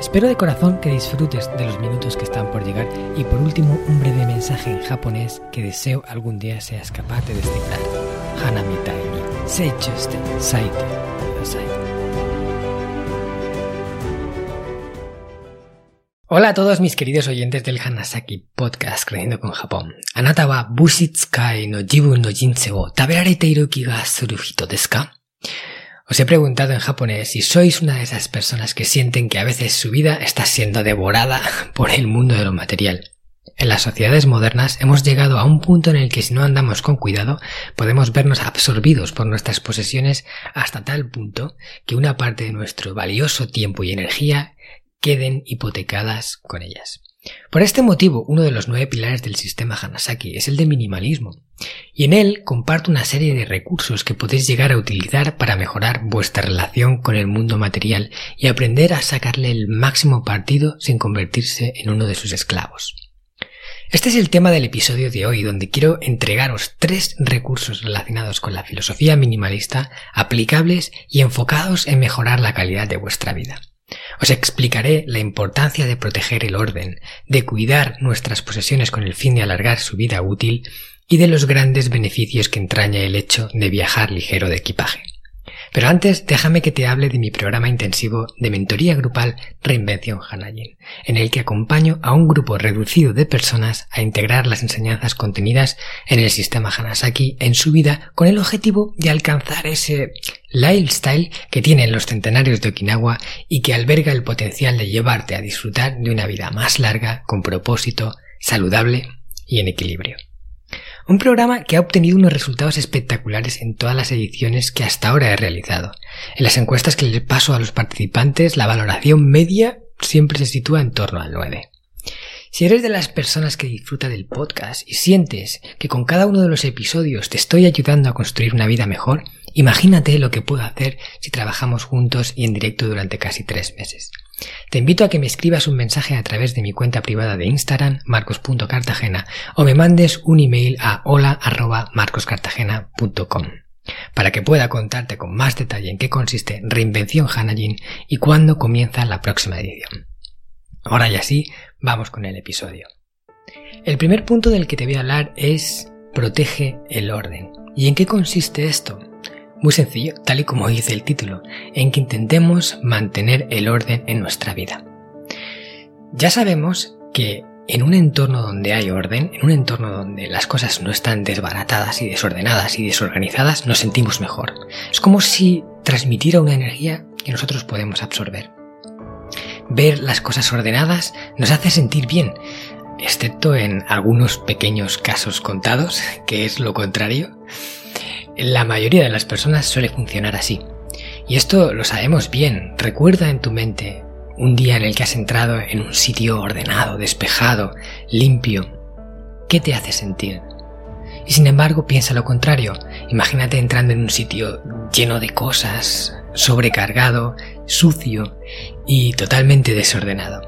Espero de corazón que disfrutes de los minutos que están por llegar y por último un breve mensaje en japonés que deseo algún día seas capaz de descifrar. Hanami ni seichuste saite kudasai. Hola a todos mis queridos oyentes del Hanasaki Podcast Creciendo con Japón. Anata wa bushitsukai no jibun no jinsei o taberarete iru ki ga suru hito desu? Os he preguntado en japonés si sois una de esas personas que sienten que a veces su vida está siendo devorada por el mundo de lo material. En las sociedades modernas hemos llegado a un punto en el que si no andamos con cuidado podemos vernos absorbidos por nuestras posesiones hasta tal punto que una parte de nuestro valioso tiempo y energía queden hipotecadas con ellas. Por este motivo, uno de los nueve pilares del sistema Hanasaki es el de minimalismo, y en él comparto una serie de recursos que podéis llegar a utilizar para mejorar vuestra relación con el mundo material y aprender a sacarle el máximo partido sin convertirse en uno de sus esclavos. Este es el tema del episodio de hoy, donde quiero entregaros tres recursos relacionados con la filosofía minimalista, aplicables y enfocados en mejorar la calidad de vuestra vida. Os explicaré la importancia de proteger el orden, de cuidar nuestras posesiones con el fin de alargar su vida útil y de los grandes beneficios que entraña el hecho de viajar ligero de equipaje. Pero antes déjame que te hable de mi programa intensivo de mentoría grupal Reinvención Hanajin, en el que acompaño a un grupo reducido de personas a integrar las enseñanzas contenidas en el sistema Hanasaki en su vida con el objetivo de alcanzar ese lifestyle que tienen los centenarios de Okinawa y que alberga el potencial de llevarte a disfrutar de una vida más larga, con propósito, saludable y en equilibrio. Un programa que ha obtenido unos resultados espectaculares en todas las ediciones que hasta ahora he realizado. En las encuestas que les paso a los participantes, la valoración media siempre se sitúa en torno al 9. Si eres de las personas que disfruta del podcast y sientes que con cada uno de los episodios te estoy ayudando a construir una vida mejor, imagínate lo que puedo hacer si trabajamos juntos y en directo durante casi tres meses. Te invito a que me escribas un mensaje a través de mi cuenta privada de Instagram, marcos.cartagena, o me mandes un email a hola.marcoscartagena.com para que pueda contarte con más detalle en qué consiste Reinvención Hanajin y cuándo comienza la próxima edición. Ahora ya sí, vamos con el episodio. El primer punto del que te voy a hablar es protege el orden. ¿Y en qué consiste esto? Muy sencillo, tal y como dice el título, en que intentemos mantener el orden en nuestra vida. Ya sabemos que en un entorno donde hay orden, en un entorno donde las cosas no están desbaratadas y desordenadas y desorganizadas, nos sentimos mejor. Es como si transmitiera una energía que nosotros podemos absorber. Ver las cosas ordenadas nos hace sentir bien, excepto en algunos pequeños casos contados, que es lo contrario. La mayoría de las personas suele funcionar así. Y esto lo sabemos bien. Recuerda en tu mente un día en el que has entrado en un sitio ordenado, despejado, limpio. ¿Qué te hace sentir? Y sin embargo piensa lo contrario. Imagínate entrando en un sitio lleno de cosas, sobrecargado, sucio y totalmente desordenado.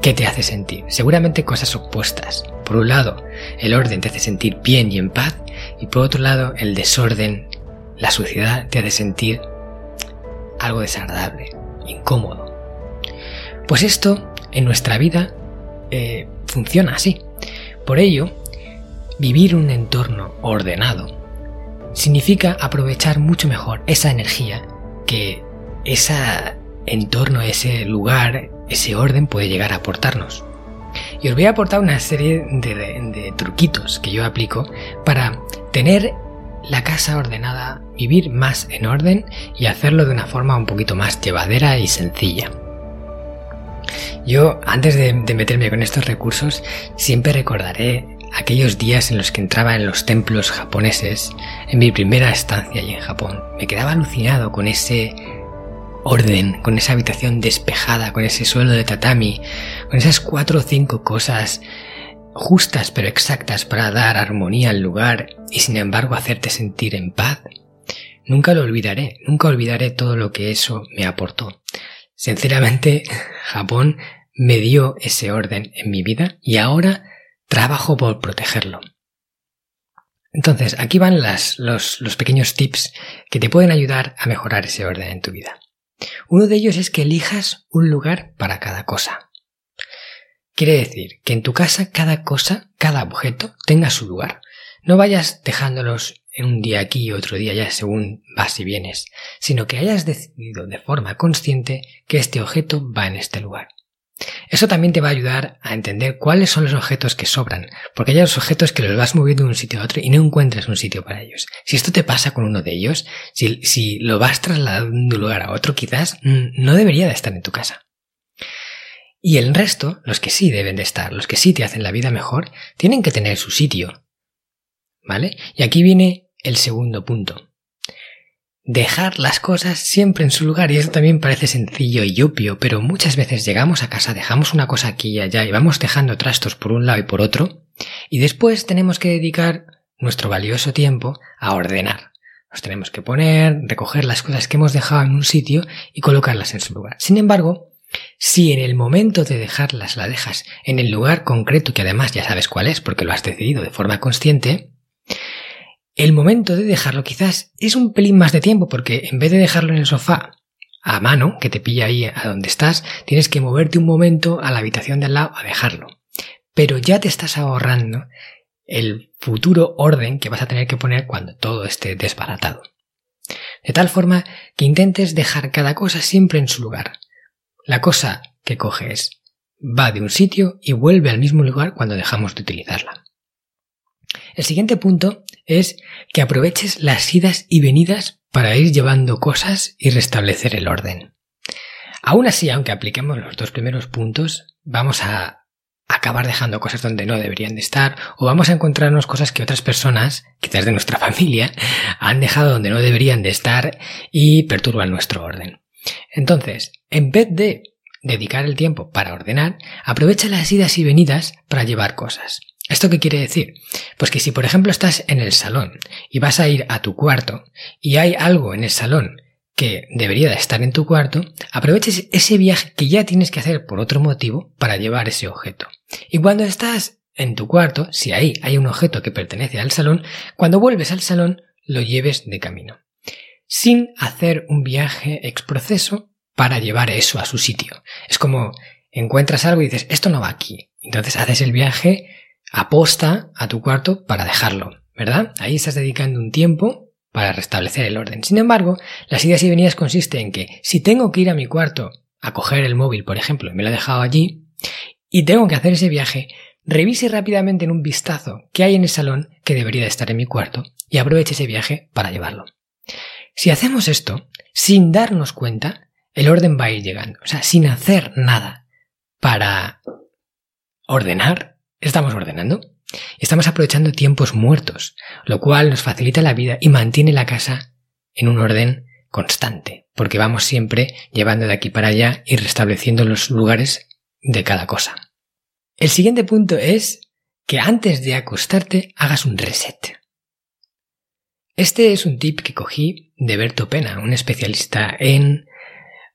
¿Qué te hace sentir? Seguramente cosas opuestas. Por un lado, el orden te hace sentir bien y en paz, y por otro lado, el desorden, la suciedad te hace sentir algo desagradable, incómodo. Pues esto en nuestra vida eh, funciona así. Por ello, vivir un entorno ordenado significa aprovechar mucho mejor esa energía que ese entorno, ese lugar, ese orden puede llegar a aportarnos. Y os voy a aportar una serie de, truquitos que yo aplico para tener la casa ordenada, vivir más en orden y hacerlo de una forma un poquito más llevadera y sencilla. Yo, antes de, meterme con estos recursos, siempre recordaré aquellos días en los que entraba en los templos japoneses en mi primera estancia allí en Japón. Me quedaba alucinado con ese orden, con esa habitación despejada, con ese suelo de tatami, con esas cuatro o cinco cosas justas pero exactas para dar armonía al lugar y sin embargo hacerte sentir en paz, nunca lo olvidaré, nunca olvidaré todo lo que eso me aportó. Sinceramente, Japón me dio ese orden en mi vida y ahora trabajo por protegerlo. Entonces, aquí van las, los, los pequeños tips que te pueden ayudar a mejorar ese orden en tu vida. Uno de ellos es que elijas un lugar para cada cosa. Quiere decir que en tu casa cada cosa, cada objeto tenga su lugar. No vayas dejándolos en un día aquí y otro día ya según vas y vienes, sino que hayas decidido de forma consciente que este objeto va en este lugar. Eso también te va a ayudar a entender cuáles son los objetos que sobran, porque hay los objetos que los vas moviendo de un sitio a otro y no encuentras un sitio para ellos. Si esto te pasa con uno de ellos, si, si lo vas trasladando de un lugar a otro, quizás no debería de estar en tu casa. Y el resto, los que sí deben de estar, los que sí te hacen la vida mejor, tienen que tener su sitio. ¿Vale? Y aquí viene el segundo punto dejar las cosas siempre en su lugar y eso también parece sencillo y obvio, pero muchas veces llegamos a casa, dejamos una cosa aquí y allá y vamos dejando trastos por un lado y por otro y después tenemos que dedicar nuestro valioso tiempo a ordenar. Nos tenemos que poner, recoger las cosas que hemos dejado en un sitio y colocarlas en su lugar. Sin embargo, si en el momento de dejarlas la dejas en el lugar concreto que además ya sabes cuál es porque lo has decidido de forma consciente, el momento de dejarlo quizás es un pelín más de tiempo porque en vez de dejarlo en el sofá a mano, que te pilla ahí a donde estás, tienes que moverte un momento a la habitación de al lado a dejarlo. Pero ya te estás ahorrando el futuro orden que vas a tener que poner cuando todo esté desbaratado. De tal forma que intentes dejar cada cosa siempre en su lugar. La cosa que coges va de un sitio y vuelve al mismo lugar cuando dejamos de utilizarla. El siguiente punto es que aproveches las idas y venidas para ir llevando cosas y restablecer el orden. Aún así, aunque apliquemos los dos primeros puntos, vamos a acabar dejando cosas donde no deberían de estar o vamos a encontrarnos cosas que otras personas, quizás de nuestra familia, han dejado donde no deberían de estar y perturban nuestro orden. Entonces, en vez de dedicar el tiempo para ordenar, aprovecha las idas y venidas para llevar cosas. ¿Esto qué quiere decir? Pues que si por ejemplo estás en el salón y vas a ir a tu cuarto y hay algo en el salón que debería de estar en tu cuarto, aproveches ese viaje que ya tienes que hacer por otro motivo para llevar ese objeto. Y cuando estás en tu cuarto, si ahí hay un objeto que pertenece al salón, cuando vuelves al salón lo lleves de camino. Sin hacer un viaje ex proceso para llevar eso a su sitio. Es como encuentras algo y dices, esto no va aquí. Entonces haces el viaje aposta a tu cuarto para dejarlo, ¿verdad? Ahí estás dedicando un tiempo para restablecer el orden. Sin embargo, las ideas y venidas consisten en que si tengo que ir a mi cuarto a coger el móvil, por ejemplo, y me lo he dejado allí, y tengo que hacer ese viaje, revise rápidamente en un vistazo qué hay en el salón que debería de estar en mi cuarto y aproveche ese viaje para llevarlo. Si hacemos esto, sin darnos cuenta, el orden va a ir llegando. O sea, sin hacer nada para ordenar, estamos ordenando. Estamos aprovechando tiempos muertos, lo cual nos facilita la vida y mantiene la casa en un orden constante, porque vamos siempre llevando de aquí para allá y restableciendo los lugares de cada cosa. El siguiente punto es que antes de acostarte hagas un reset. Este es un tip que cogí de Berto Pena, un especialista en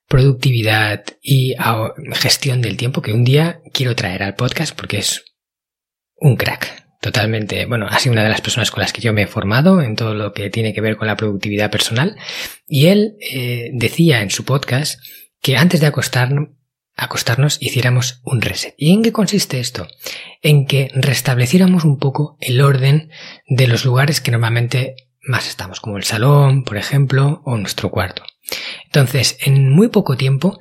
productividad y gestión del tiempo que un día quiero traer al podcast porque es un crack. Totalmente, bueno, ha sido una de las personas con las que yo me he formado en todo lo que tiene que ver con la productividad personal. Y él eh, decía en su podcast que antes de acostarnos, acostarnos hiciéramos un reset. ¿Y en qué consiste esto? En que restableciéramos un poco el orden de los lugares que normalmente más estamos, como el salón, por ejemplo, o nuestro cuarto. Entonces, en muy poco tiempo,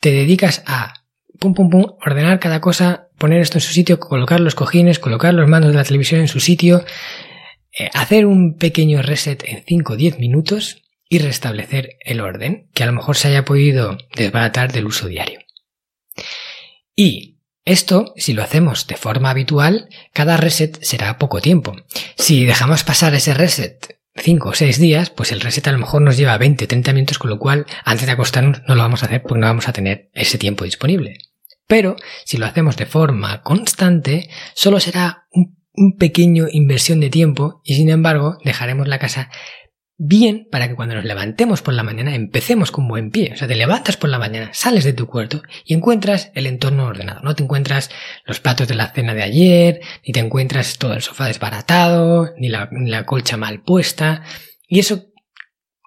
te dedicas a pum, pum, pum, ordenar cada cosa, poner esto en su sitio, colocar los cojines, colocar los mandos de la televisión en su sitio, eh, hacer un pequeño reset en 5 o 10 minutos y restablecer el orden que a lo mejor se haya podido desbaratar del uso diario. Y esto, si lo hacemos de forma habitual, cada reset será poco tiempo. Si dejamos pasar ese reset 5 o 6 días, pues el reset a lo mejor nos lleva 20 o 30 minutos, con lo cual antes de acostarnos no lo vamos a hacer porque no vamos a tener ese tiempo disponible. Pero si lo hacemos de forma constante, solo será un, un pequeño inversión de tiempo y sin embargo dejaremos la casa bien para que cuando nos levantemos por la mañana empecemos con buen pie. O sea, te levantas por la mañana, sales de tu cuarto y encuentras el entorno ordenado. No te encuentras los platos de la cena de ayer, ni te encuentras todo el sofá desbaratado, ni la, ni la colcha mal puesta. Y eso,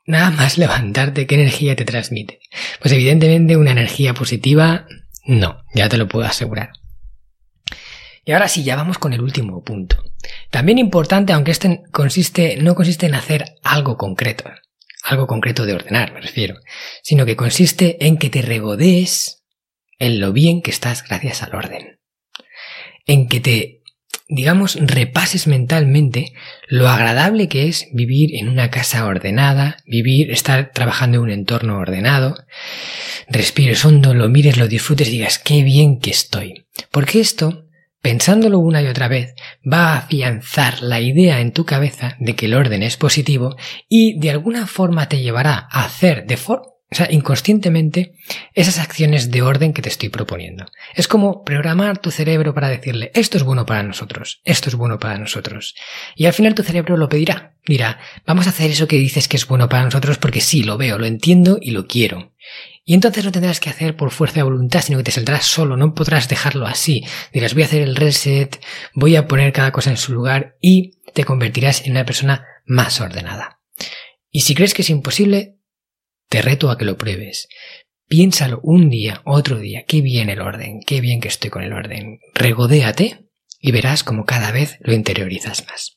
nada más levantarte, ¿qué energía te transmite? Pues evidentemente una energía positiva, no, ya te lo puedo asegurar. Y ahora sí, ya vamos con el último punto. También importante, aunque este consiste, no consiste en hacer algo concreto, algo concreto de ordenar, me refiero, sino que consiste en que te regodees en lo bien que estás gracias al orden. En que te, digamos, repases mentalmente lo agradable que es vivir en una casa ordenada, vivir, estar trabajando en un entorno ordenado, respires hondo, lo mires, lo disfrutes y digas qué bien que estoy. Porque esto pensándolo una y otra vez, va a afianzar la idea en tu cabeza de que el orden es positivo y de alguna forma te llevará a hacer de forma o sea, inconscientemente, esas acciones de orden que te estoy proponiendo. Es como programar tu cerebro para decirle, esto es bueno para nosotros, esto es bueno para nosotros. Y al final tu cerebro lo pedirá. Dirá, vamos a hacer eso que dices que es bueno para nosotros porque sí, lo veo, lo entiendo y lo quiero. Y entonces no tendrás que hacer por fuerza de voluntad, sino que te saldrás solo, no podrás dejarlo así. Dirás, voy a hacer el reset, voy a poner cada cosa en su lugar y te convertirás en una persona más ordenada. Y si crees que es imposible, te reto a que lo pruebes. Piénsalo un día, otro día, qué bien el orden, qué bien que estoy con el orden. Regodéate y verás como cada vez lo interiorizas más.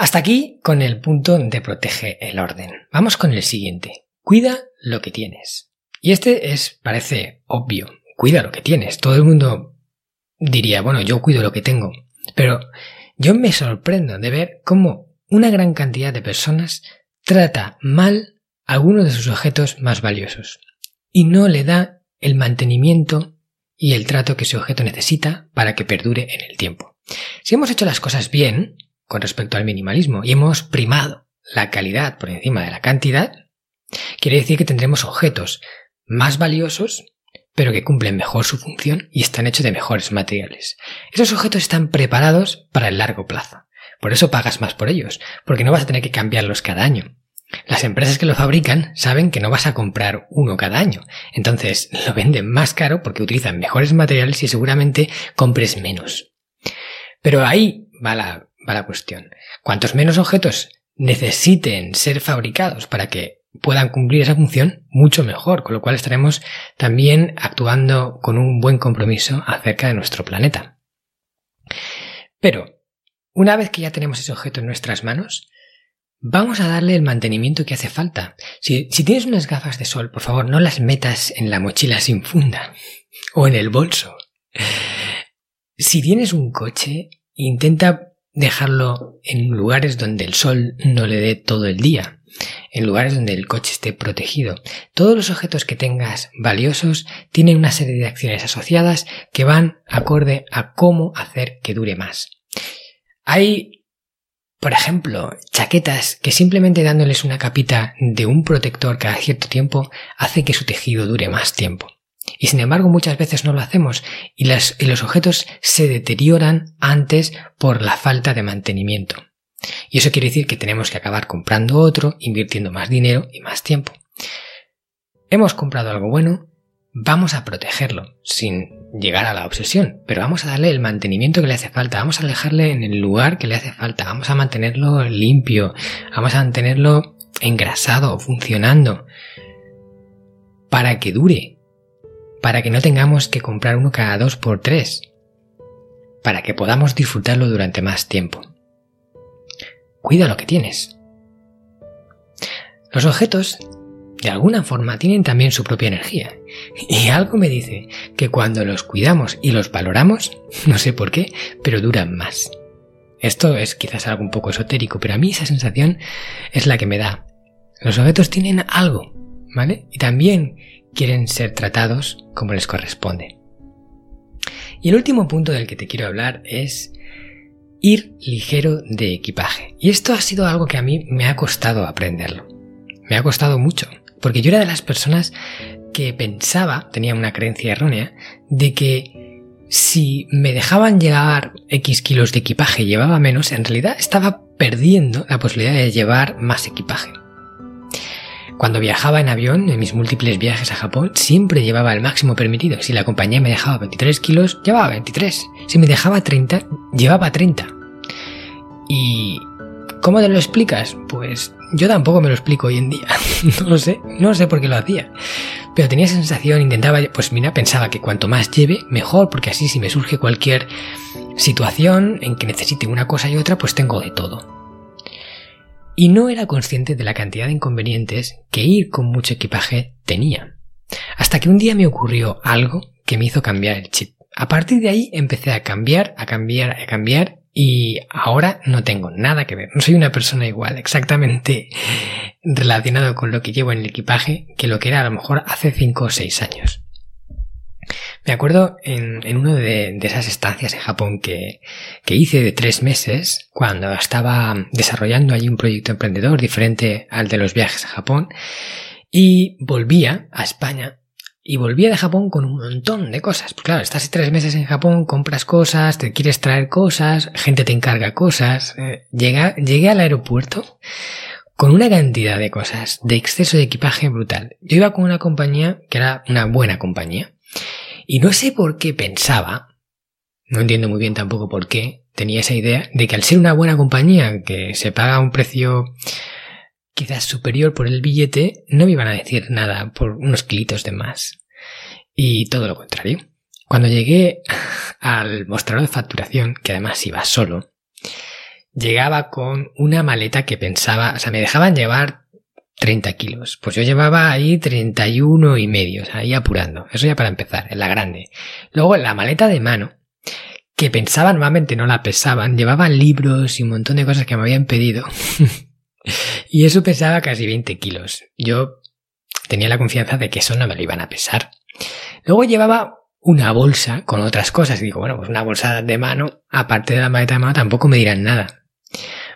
hasta aquí con el punto de protege el orden. Vamos con el siguiente. Cuida lo que tienes. Y este es, parece obvio. Cuida lo que tienes. Todo el mundo diría, bueno, yo cuido lo que tengo. Pero yo me sorprendo de ver cómo una gran cantidad de personas trata mal algunos de sus objetos más valiosos y no le da el mantenimiento y el trato que ese objeto necesita para que perdure en el tiempo. Si hemos hecho las cosas bien, con respecto al minimalismo y hemos primado la calidad por encima de la cantidad, quiere decir que tendremos objetos más valiosos pero que cumplen mejor su función y están hechos de mejores materiales. Esos objetos están preparados para el largo plazo. Por eso pagas más por ellos, porque no vas a tener que cambiarlos cada año. Las empresas que lo fabrican saben que no vas a comprar uno cada año, entonces lo venden más caro porque utilizan mejores materiales y seguramente compres menos. Pero ahí va la la cuestión. Cuantos menos objetos necesiten ser fabricados para que puedan cumplir esa función, mucho mejor, con lo cual estaremos también actuando con un buen compromiso acerca de nuestro planeta. Pero, una vez que ya tenemos ese objeto en nuestras manos, vamos a darle el mantenimiento que hace falta. Si, si tienes unas gafas de sol, por favor, no las metas en la mochila sin funda o en el bolso. Si tienes un coche, intenta dejarlo en lugares donde el sol no le dé todo el día, en lugares donde el coche esté protegido. Todos los objetos que tengas valiosos tienen una serie de acciones asociadas que van acorde a cómo hacer que dure más. Hay, por ejemplo, chaquetas que simplemente dándoles una capita de un protector cada cierto tiempo hace que su tejido dure más tiempo. Y sin embargo muchas veces no lo hacemos y, los objetos se deterioran antes por la falta de mantenimiento. Y eso quiere decir que tenemos que acabar comprando otro, invirtiendo más dinero y más tiempo. Hemos comprado algo bueno, vamos a protegerlo sin llegar a la obsesión, pero vamos a darle el mantenimiento que le hace falta, vamos a dejarle en el lugar que le hace falta, vamos a mantenerlo limpio, vamos a mantenerlo engrasado, funcionando, para que dure, para que no tengamos que comprar uno cada dos por tres, para que podamos disfrutarlo durante más tiempo. Cuida lo que tienes. Los objetos, de alguna forma, tienen también su propia energía. Y algo me dice que cuando los cuidamos y los valoramos, no sé por qué, pero duran más. Esto es quizás algo un poco esotérico, pero a mí esa sensación es la que me da. Los objetos tienen algo, ¿vale? Y también quieren ser tratados como les corresponde. Y el último punto del que te quiero hablar es ir ligero de equipaje. Y esto ha sido algo que a mí me ha costado aprenderlo. Me ha costado mucho, porque yo era de las personas que pensaba, tenía una creencia errónea, de que si me dejaban llevar X kilos de equipaje y llevaba menos, en realidad estaba perdiendo la posibilidad de llevar más equipaje. Cuando viajaba en avión, en mis múltiples viajes a Japón, siempre llevaba el máximo permitido. Si la compañía me dejaba 23 kilos, llevaba 23. Si me dejaba 30, llevaba 30. ¿Y cómo te lo explicas? Pues yo tampoco me lo explico hoy en día. no lo sé, no sé por qué lo hacía. Pero tenía sensación, intentaba, pues mira, pensaba que cuanto más lleve, mejor, porque así si me surge cualquier situación en que necesite una cosa y otra, pues tengo de todo y no era consciente de la cantidad de inconvenientes que ir con mucho equipaje tenía. Hasta que un día me ocurrió algo que me hizo cambiar el chip. A partir de ahí empecé a cambiar, a cambiar, a cambiar y ahora no tengo nada que ver. No soy una persona igual, exactamente relacionado con lo que llevo en el equipaje que lo que era a lo mejor hace 5 o 6 años. Me acuerdo en, una de, esas estancias en Japón que, hice de tres meses, cuando estaba desarrollando allí un proyecto emprendedor diferente al de los viajes a Japón, y volvía a España y volvía de Japón con un montón de cosas. Pues claro, estás tres meses en Japón, compras cosas, te quieres traer cosas, gente te encarga cosas. Eh, llegué al aeropuerto con una cantidad de cosas, de exceso de equipaje brutal. Yo iba con una compañía que era una buena compañía. Y no sé por qué pensaba, no entiendo muy bien tampoco por qué, tenía esa idea de que al ser una buena compañía que se paga un precio quizás superior por el billete, no me iban a decir nada por unos kilitos de más. Y todo lo contrario. Cuando llegué al mostrador de facturación, que además iba solo, llegaba con una maleta que pensaba, o sea, me dejaban llevar 30 kilos. Pues yo llevaba ahí 31 y medio, ahí apurando. Eso ya para empezar, en la grande. Luego en la maleta de mano, que pensaba normalmente no la pesaban, llevaba libros y un montón de cosas que me habían pedido. y eso pesaba casi 20 kilos. Yo tenía la confianza de que eso no me lo iban a pesar. Luego llevaba una bolsa con otras cosas y digo, bueno, pues una bolsa de mano, aparte de la maleta de mano, tampoco me dirán nada.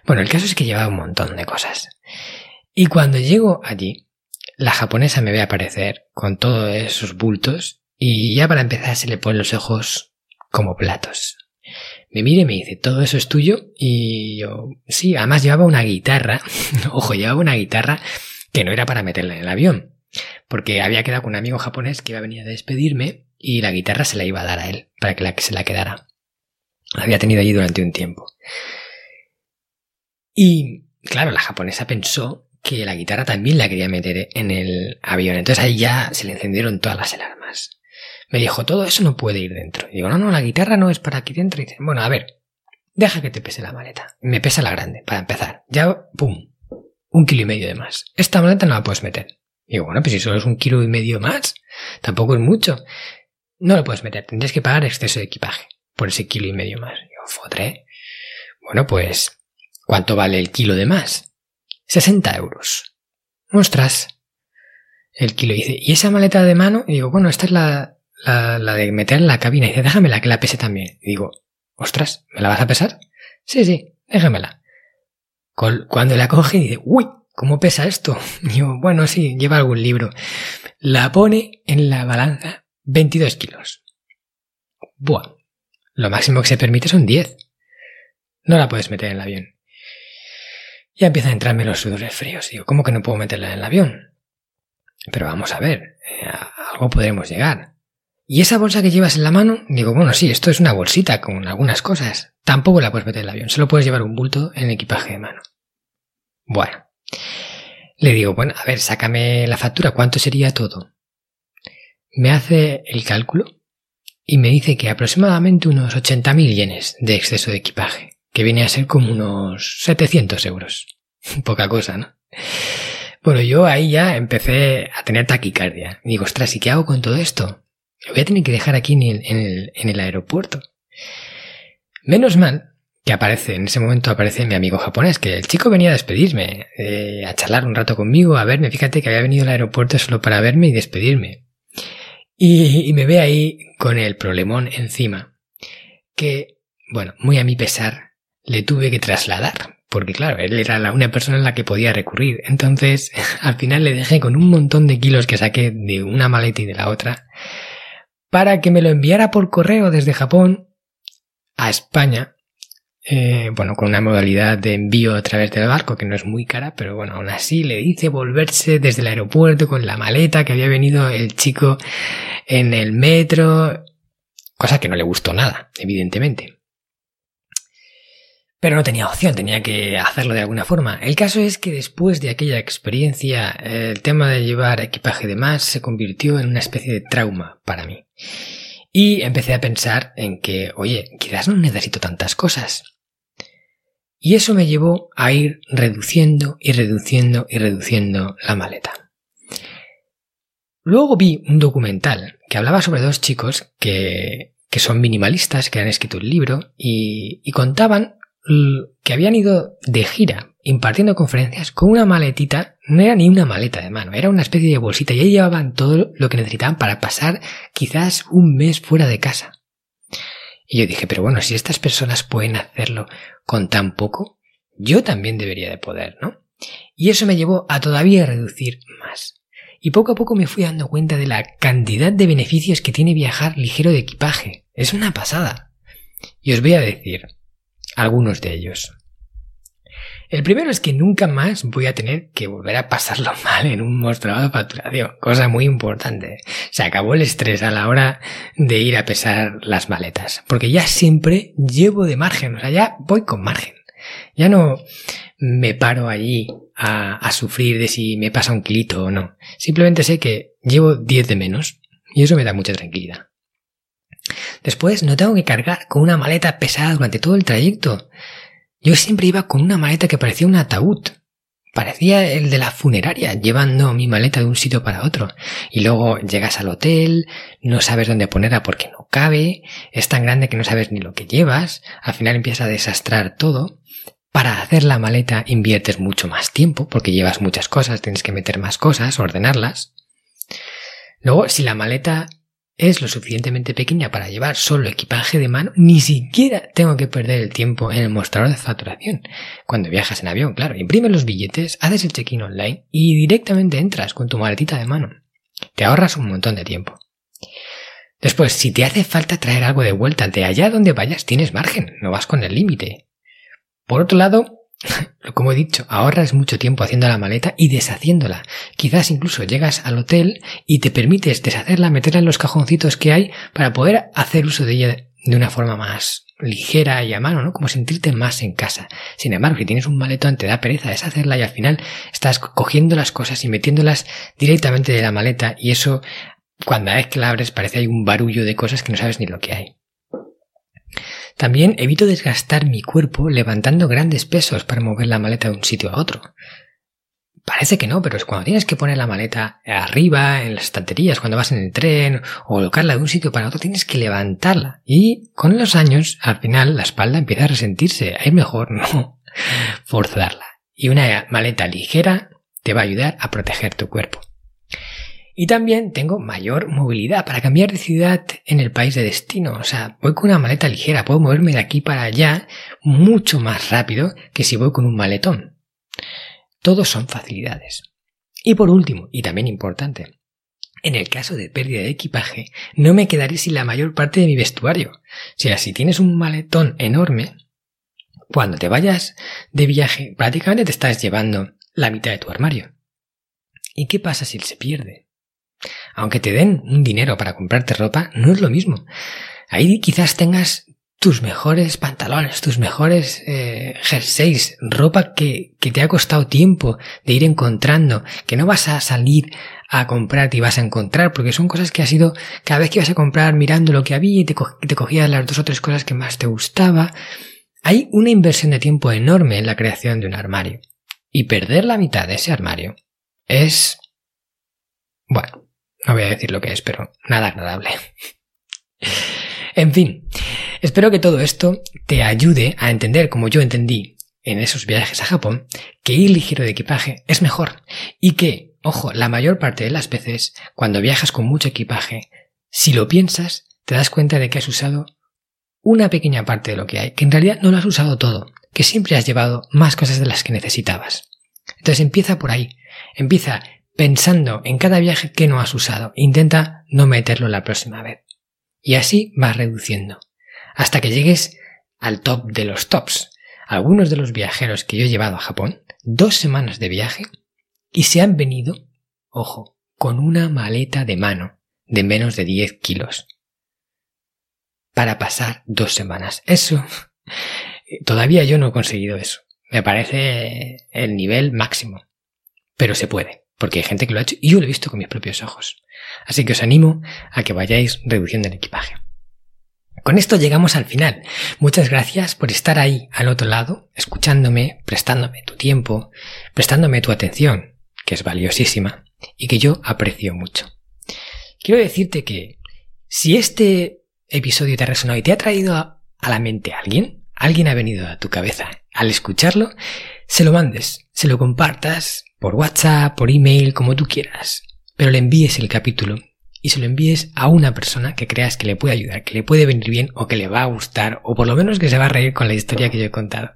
Bueno, el caso es que llevaba un montón de cosas. Y cuando llego allí, la japonesa me ve aparecer con todos esos bultos y ya para empezar se le ponen los ojos como platos. Me mira y me dice, todo eso es tuyo y yo, sí, además llevaba una guitarra, ojo, llevaba una guitarra que no era para meterla en el avión, porque había quedado con un amigo japonés que iba a venir a despedirme y la guitarra se la iba a dar a él para que, la, que se la quedara. La había tenido allí durante un tiempo. Y claro, la japonesa pensó que la guitarra también la quería meter en el avión. Entonces ahí ya se le encendieron todas las alarmas. Me dijo, todo eso no puede ir dentro. Y digo, no, no, la guitarra no es para aquí dentro. Y dice, bueno, a ver, deja que te pese la maleta. Me pesa la grande, para empezar. Ya, pum, un kilo y medio de más. Esta maleta no la puedes meter. Y digo, bueno, pues si solo es un kilo y medio más, tampoco es mucho. No lo puedes meter, tendrías que pagar exceso de equipaje por ese kilo y medio más. Digo, fodré. Bueno, pues, ¿cuánto vale el kilo de más? 60 euros. Ostras. El kilo dice, ¿y esa maleta de mano? Y digo, bueno, esta es la, la, la de meter en la cabina. Y dice, déjamela que la pese también. Y digo, ostras, ¿me la vas a pesar? Sí, sí, déjamela. Cuando la coge dice, uy, ¿cómo pesa esto? Y digo, bueno, sí, lleva algún libro. La pone en la balanza 22 kilos. Buah. Lo máximo que se permite son 10. No la puedes meter en el avión. Ya empiezan a entrarme los sudores fríos. Digo, ¿cómo que no puedo meterla en el avión? Pero vamos a ver, eh, algo podremos llegar. ¿Y esa bolsa que llevas en la mano? Digo, bueno, sí, esto es una bolsita con algunas cosas. Tampoco la puedes meter en el avión, solo puedes llevar un bulto en el equipaje de mano. Bueno, le digo, bueno, a ver, sácame la factura, ¿cuánto sería todo? me hace el cálculo y me dice que aproximadamente unos 80.000 yenes de exceso de equipaje, que viene a ser como unos 700 euros. Poca cosa, ¿no? Bueno, yo ahí ya empecé a tener taquicardia. Digo, ostras, ¿y qué hago con todo esto? Lo voy a tener que dejar aquí en el, en el, aeropuerto. Menos mal que aparece, en ese momento aparece mi amigo japonés, que el chico venía a despedirme, eh, a charlar un rato conmigo, a verme, fíjate que había venido al aeropuerto solo para verme y despedirme. Y, y me ve ahí con el problemón encima, que, bueno, muy a mi pesar, le tuve que trasladar, porque claro, él era la una persona en la que podía recurrir. Entonces, al final le dejé con un montón de kilos que saqué de una maleta y de la otra, para que me lo enviara por correo desde Japón a España. Eh, bueno, con una modalidad de envío a través del barco que no es muy cara, pero bueno, aún así le hice volverse desde el aeropuerto con la maleta que había venido el chico en el metro, cosa que no le gustó nada, evidentemente. Pero no tenía opción, tenía que hacerlo de alguna forma. El caso es que después de aquella experiencia, el tema de llevar equipaje de más se convirtió en una especie de trauma para mí. Y empecé a pensar en que, oye, quizás no necesito tantas cosas. Y eso me llevó a ir reduciendo y reduciendo y reduciendo la maleta. Luego vi un documental que hablaba sobre dos chicos que, que son minimalistas, que han escrito un libro y, y contaban que habían ido de gira impartiendo conferencias con una maletita, no era ni una maleta de mano, era una especie de bolsita y ahí llevaban todo lo que necesitaban para pasar quizás un mes fuera de casa. Y yo dije, pero bueno, si estas personas pueden hacerlo con tan poco, yo también debería de poder, ¿no? Y eso me llevó a todavía reducir más. Y poco a poco me fui dando cuenta de la cantidad de beneficios que tiene viajar ligero de equipaje. Es una pasada. Y os voy a decir, algunos de ellos. El primero es que nunca más voy a tener que volver a pasarlo mal en un mostrador de facturación, cosa muy importante. Se acabó el estrés a la hora de ir a pesar las maletas, porque ya siempre llevo de margen, o sea, ya voy con margen. Ya no me paro allí a, a sufrir de si me pasa un kilito o no. Simplemente sé que llevo 10 de menos y eso me da mucha tranquilidad. Después no tengo que cargar con una maleta pesada durante todo el trayecto. Yo siempre iba con una maleta que parecía un ataúd. Parecía el de la funeraria, llevando mi maleta de un sitio para otro. Y luego llegas al hotel, no sabes dónde ponerla porque no cabe, es tan grande que no sabes ni lo que llevas, al final empieza a desastrar todo. Para hacer la maleta inviertes mucho más tiempo porque llevas muchas cosas, tienes que meter más cosas, ordenarlas. Luego, si la maleta es lo suficientemente pequeña para llevar solo equipaje de mano, ni siquiera tengo que perder el tiempo en el mostrador de facturación. Cuando viajas en avión, claro, imprimes los billetes, haces el check-in online y directamente entras con tu maletita de mano. Te ahorras un montón de tiempo. Después, si te hace falta traer algo de vuelta de allá donde vayas, tienes margen, no vas con el límite. Por otro lado, como he dicho, ahorras mucho tiempo haciendo la maleta y deshaciéndola. Quizás incluso llegas al hotel y te permites deshacerla, meterla en los cajoncitos que hay para poder hacer uso de ella de una forma más ligera y a mano, ¿no? Como sentirte más en casa. Sin embargo, si tienes un maletón te da pereza deshacerla y al final estás cogiendo las cosas y metiéndolas directamente de la maleta y eso, cuando vez que la abres, parece hay un barullo de cosas que no sabes ni lo que hay. También evito desgastar mi cuerpo levantando grandes pesos para mover la maleta de un sitio a otro. Parece que no, pero es cuando tienes que poner la maleta arriba, en las estanterías, cuando vas en el tren, o colocarla de un sitio para otro, tienes que levantarla. Y con los años, al final, la espalda empieza a resentirse. Es mejor no forzarla. Y una maleta ligera te va a ayudar a proteger tu cuerpo. Y también tengo mayor movilidad para cambiar de ciudad en el país de destino. O sea, voy con una maleta ligera, puedo moverme de aquí para allá mucho más rápido que si voy con un maletón. Todos son facilidades. Y por último, y también importante, en el caso de pérdida de equipaje, no me quedaré sin la mayor parte de mi vestuario. O sea, si tienes un maletón enorme, cuando te vayas de viaje, prácticamente te estás llevando la mitad de tu armario. ¿Y qué pasa si él se pierde? Aunque te den un dinero para comprarte ropa, no es lo mismo. Ahí quizás tengas tus mejores pantalones, tus mejores eh, jerseys, ropa que, que te ha costado tiempo de ir encontrando, que no vas a salir a comprar y vas a encontrar, porque son cosas que has ido cada vez que ibas a comprar mirando lo que había y te, te cogías las dos o tres cosas que más te gustaba. Hay una inversión de tiempo enorme en la creación de un armario. Y perder la mitad de ese armario es... Bueno, no voy a decir lo que es, pero nada agradable. en fin, espero que todo esto te ayude a entender, como yo entendí en esos viajes a Japón, que ir ligero de equipaje es mejor y que, ojo, la mayor parte de las veces, cuando viajas con mucho equipaje, si lo piensas, te das cuenta de que has usado una pequeña parte de lo que hay, que en realidad no lo has usado todo, que siempre has llevado más cosas de las que necesitabas. Entonces empieza por ahí, empieza pensando en cada viaje que no has usado, intenta no meterlo la próxima vez. Y así vas reduciendo, hasta que llegues al top de los tops. Algunos de los viajeros que yo he llevado a Japón, dos semanas de viaje, y se han venido, ojo, con una maleta de mano de menos de 10 kilos para pasar dos semanas. Eso, todavía yo no he conseguido eso. Me parece el nivel máximo. Pero se puede, porque hay gente que lo ha hecho y yo lo he visto con mis propios ojos. Así que os animo a que vayáis reduciendo el equipaje. Con esto llegamos al final. Muchas gracias por estar ahí al otro lado, escuchándome, prestándome tu tiempo, prestándome tu atención, que es valiosísima y que yo aprecio mucho. Quiero decirte que si este episodio te ha resonado y te ha traído a, la mente a alguien, alguien ha venido a tu cabeza al escucharlo, se lo mandes, se lo compartas por WhatsApp, por email, como tú quieras, pero le envíes el capítulo y se lo envíes a una persona que creas que le puede ayudar, que le puede venir bien o que le va a gustar o por lo menos que se va a reír con la historia que yo he contado.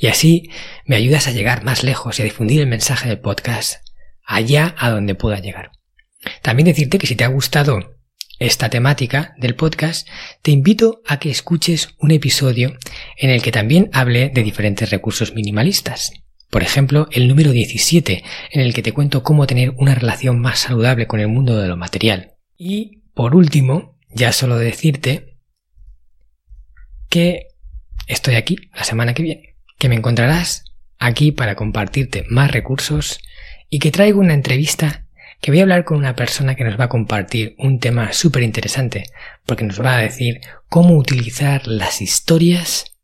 Y así me ayudas a llegar más lejos y a difundir el mensaje del podcast allá a donde pueda llegar. También decirte que si te ha gustado esta temática del podcast, te invito a que escuches un episodio en el que también hable de diferentes recursos minimalistas. Por ejemplo, el número 17, en el que te cuento cómo tener una relación más saludable con el mundo de lo material. Y, por último, ya solo decirte que estoy aquí la semana que viene, que me encontrarás aquí para compartirte más recursos y que traigo una entrevista que voy a hablar con una persona que nos va a compartir un tema súper interesante, porque nos va a decir cómo utilizar las historias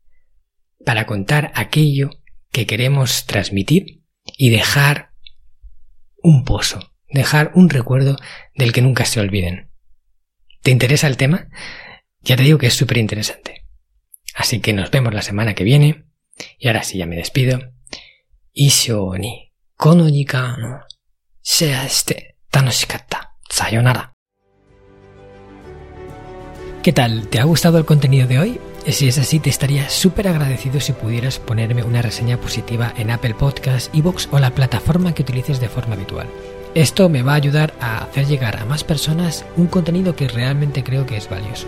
para contar aquello que queremos transmitir y dejar un pozo, dejar un recuerdo del que nunca se olviden. ¿Te interesa el tema? Ya te digo que es súper interesante. Así que nos vemos la semana que viene. Y ahora sí, ya me despido. Isho kono este tanoshikatta. Sayonara. ¿Qué tal? ¿Te ha gustado el contenido de hoy? Si es así, te estaría súper agradecido si pudieras ponerme una reseña positiva en Apple Podcasts, Evox o la plataforma que utilices de forma habitual. Esto me va a ayudar a hacer llegar a más personas un contenido que realmente creo que es valioso.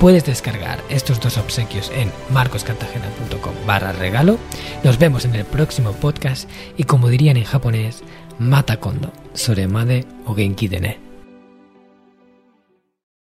Puedes descargar estos dos obsequios en marcoscartagena.com barra regalo. Nos vemos en el próximo podcast y como dirían en japonés, mata kondo, soremade o genki dene.